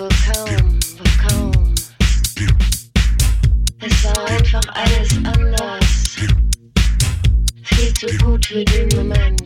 Es war einfach alles anders. Viel zu gut für den Moment.